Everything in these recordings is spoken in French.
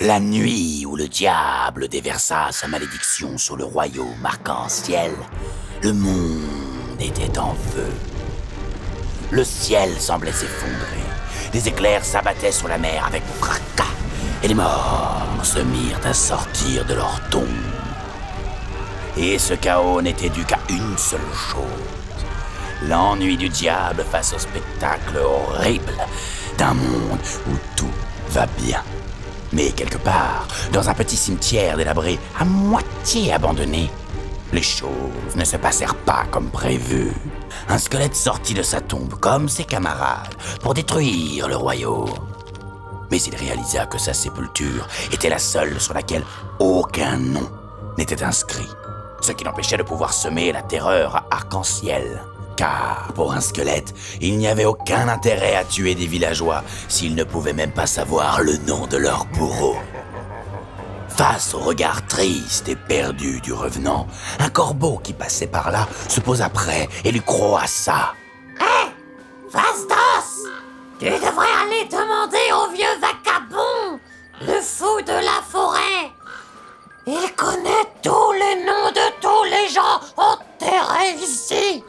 La nuit où le diable déversa sa malédiction sur le royaume arc-en-ciel, le monde était en feu. Le ciel semblait s'effondrer. Des éclairs s'abattaient sur la mer avec fracas. Et les morts se mirent à sortir de leur tombe. Et ce chaos n'était dû qu'à une seule chose. L'ennui du diable face au spectacle horrible d'un monde où tout va bien. Mais quelque part, dans un petit cimetière délabré, à moitié abandonné, les choses ne se passèrent pas comme prévu. Un squelette sortit de sa tombe, comme ses camarades, pour détruire le royaume. Mais il réalisa que sa sépulture était la seule sur laquelle aucun nom n'était inscrit, ce qui l'empêchait de pouvoir semer la terreur à arc-en-ciel. Car pour un squelette, il n'y avait aucun intérêt à tuer des villageois s'ils ne pouvaient même pas savoir le nom de leur bourreau. Face au regard triste et perdu du revenant, un corbeau qui passait par là se posa près et lui croassa. Hé Vastos Tu devrais aller demander au vieux vagabond, le fou de la forêt. Il connaît tous les noms de tous les gens enterrés ici.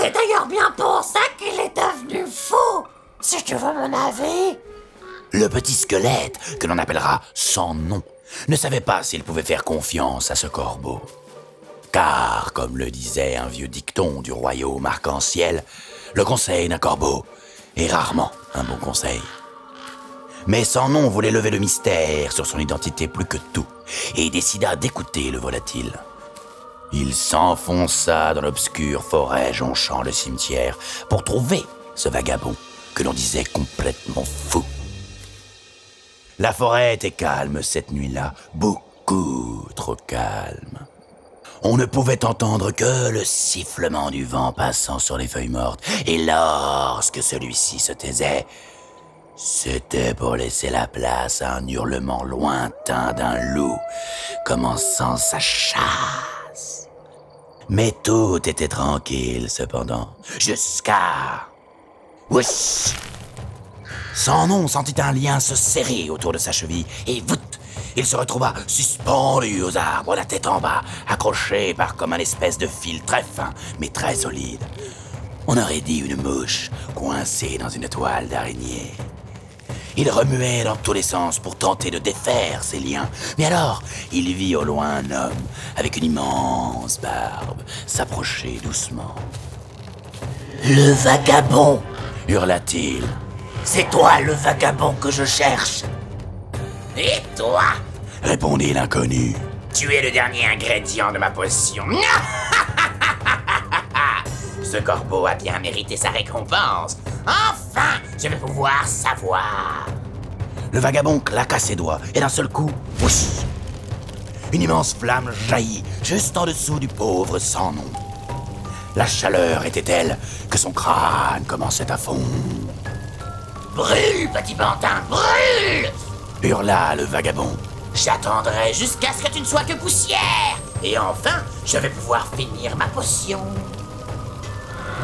C'est d'ailleurs bien pour ça qu'il est devenu fou, si tu veux mon avis. Le petit squelette, que l'on appellera sans nom, ne savait pas s'il pouvait faire confiance à ce corbeau. Car, comme le disait un vieux dicton du royaume arc-en-ciel, le conseil d'un corbeau est rarement un bon conseil. Mais sans nom voulait lever le mystère sur son identité plus que tout, et décida d'écouter le volatile. Il s'enfonça dans l'obscure forêt jonchant le cimetière pour trouver ce vagabond que l'on disait complètement fou. La forêt était calme cette nuit-là, beaucoup trop calme. On ne pouvait entendre que le sifflement du vent passant sur les feuilles mortes, et lorsque celui-ci se taisait, c'était pour laisser la place à un hurlement lointain d'un loup commençant sa chasse. Mais tout était tranquille cependant, jusqu'à... Ouish Sans nom sentit un lien se serrer autour de sa cheville, et voûte il se retrouva suspendu aux arbres, la tête en bas, accroché par comme un espèce de fil très fin, mais très solide. On aurait dit une mouche coincée dans une toile d'araignée. Il remuait dans tous les sens pour tenter de défaire ses liens. Mais alors, il vit au loin un homme avec une immense barbe s'approcher doucement. Le vagabond Hurla-t-il. C'est toi le vagabond que je cherche Et toi? Répondit l'inconnu. Tu es le dernier ingrédient de ma potion. Ce corbeau a bien mérité sa récompense. Enfin, je vais pouvoir savoir. Le vagabond claqua ses doigts et d'un seul coup, whoosh, une immense flamme jaillit juste en dessous du pauvre sans nom. La chaleur était telle que son crâne commençait à fondre. Brûle, petit pantin, brûle Hurla le vagabond. J'attendrai jusqu'à ce que tu ne sois que poussière. Et enfin, je vais pouvoir finir ma potion.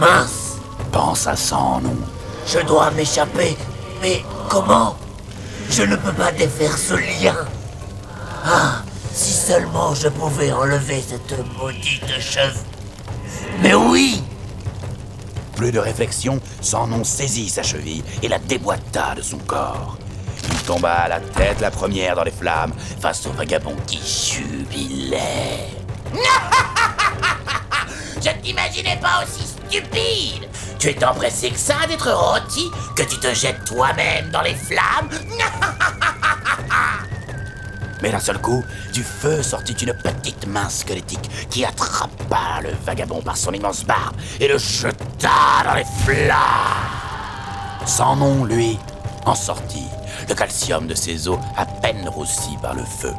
Mince Pensa sans nom. Je dois m'échapper. Mais comment? Je ne peux pas défaire ce lien. Ah, si seulement je pouvais enlever cette maudite cheveux. Mais oui Plus de réflexion, sans nom saisit sa cheville et la déboîta de son corps. Il tomba la tête la première dans les flammes face au vagabond qui jubilait. Je ne t'imaginais pas aussi stupide. Tu es tant pressé que ça d'être rôti que tu te jettes toi-même dans les flammes. Mais d'un seul coup, du feu sortit une petite main squelettique qui attrapa le vagabond par son immense barbe et le jeta dans les flammes. Sans nom, lui, en sortit, le calcium de ses os à peine roussi par le feu.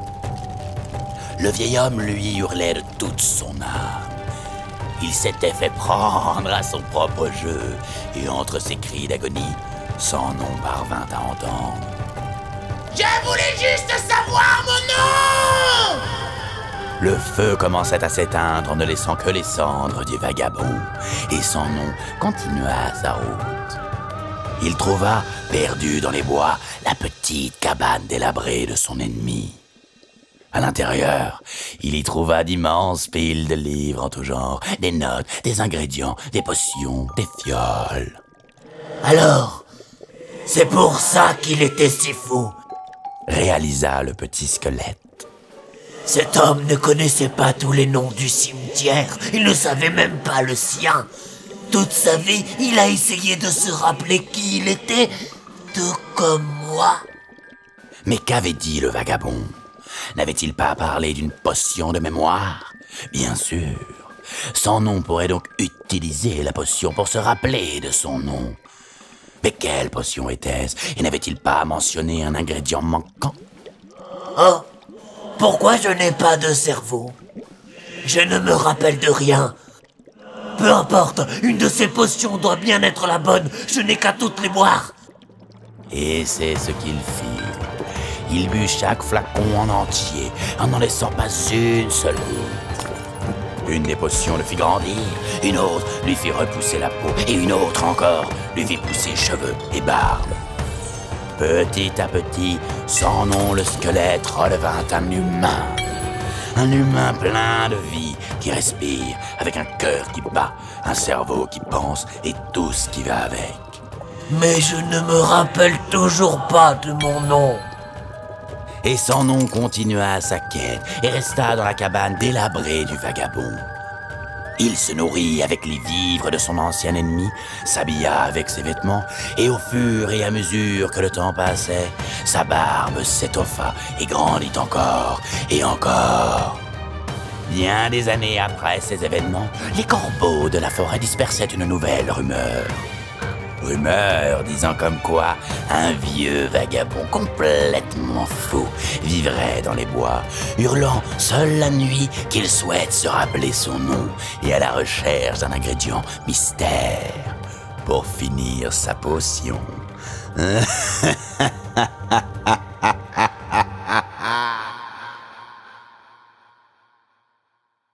Le vieil homme lui hurlait de toute son âme. Il s'était fait prendre à son propre jeu, et entre ses cris d'agonie, sans nom parvint à entendre. Je voulais juste savoir mon nom Le feu commençait à s'éteindre, ne laissant que les cendres du vagabond, et son nom continua sa route. il trouva, perdu dans les bois, la petite cabane délabrée de son ennemi. À l'intérieur, il y trouva d'immenses piles de livres en tout genre, des notes, des ingrédients, des potions, des fioles. Alors, c'est pour ça qu'il était si fou, réalisa le petit squelette. Cet homme ne connaissait pas tous les noms du cimetière, il ne savait même pas le sien. Toute sa vie, il a essayé de se rappeler qui il était, tout comme moi. Mais qu'avait dit le vagabond? N'avait-il pas parlé d'une potion de mémoire? Bien sûr. Son nom pourrait donc utiliser la potion pour se rappeler de son nom. Mais quelle potion était-ce? Et n'avait-il pas mentionné un ingrédient manquant? Oh Pourquoi je n'ai pas de cerveau? Je ne me rappelle de rien. Peu importe, une de ces potions doit bien être la bonne, je n'ai qu'à toutes les boire. Et c'est ce qu'il fit. Il but chaque flacon en entier, en n'en laissant pas une seule. Une des potions le fit grandir, une autre lui fit repousser la peau, et une autre encore lui fit pousser cheveux et barbe. Petit à petit, son nom le squelette redevint un humain. Un humain plein de vie, qui respire, avec un cœur qui bat, un cerveau qui pense et tout ce qui va avec. Mais je ne me rappelle toujours pas de mon nom. Et son nom continua sa quête et resta dans la cabane délabrée du vagabond. Il se nourrit avec les vivres de son ancien ennemi, s'habilla avec ses vêtements, et au fur et à mesure que le temps passait, sa barbe s'étoffa et grandit encore et encore. Bien des années après ces événements, les corbeaux de la forêt dispersaient une nouvelle rumeur. Rumeur disant comme quoi un vieux vagabond complètement fou vivrait dans les bois, hurlant seul la nuit qu'il souhaite se rappeler son nom et à la recherche d'un ingrédient mystère pour finir sa potion.